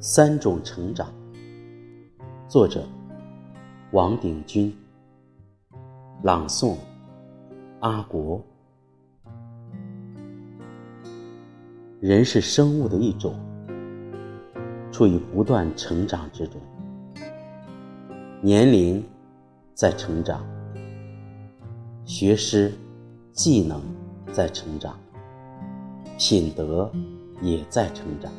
三种成长。作者：王鼎钧。朗诵：阿国。人是生物的一种，处于不断成长之中。年龄在成长，学识、技能在成长，品德也在成长。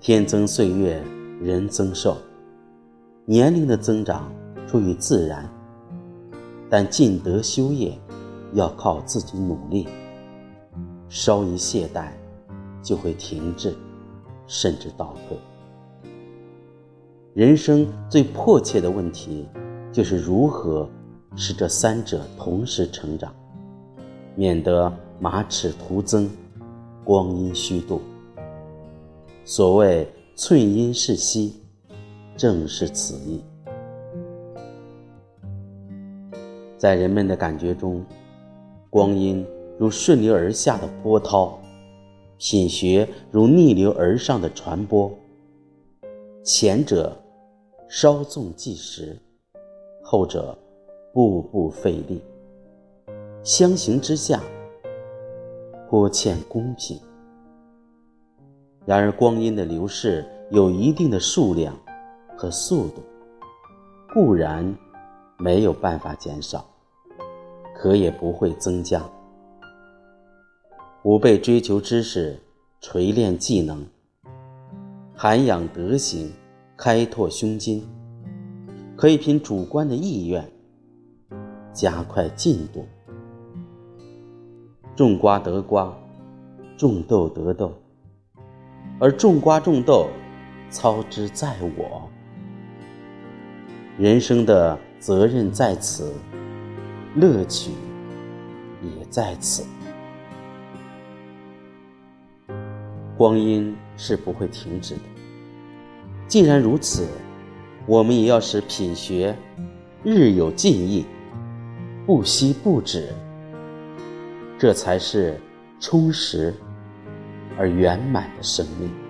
天增岁月，人增寿，年龄的增长出于自然，但进德修业要靠自己努力。稍一懈怠，就会停滞，甚至倒退。人生最迫切的问题，就是如何使这三者同时成长，免得马齿徒增，光阴虚度。所谓寸阴是息，正是此意。在人们的感觉中，光阴如顺流而下的波涛，品学如逆流而上的船舶。前者稍纵即逝，后者步步费力。相形之下，颇欠公平。然而，光阴的流逝有一定的数量和速度，固然没有办法减少，可也不会增加。吾辈追求知识，锤炼技能，涵养德行，开拓胸襟，可以凭主观的意愿加快进度。种瓜得瓜，种豆得豆。而种瓜种豆，操之在我。人生的责任在此，乐趣也在此。光阴是不会停止的。既然如此，我们也要使品学日有进益，不息不止。这才是充实。而圆满的生命。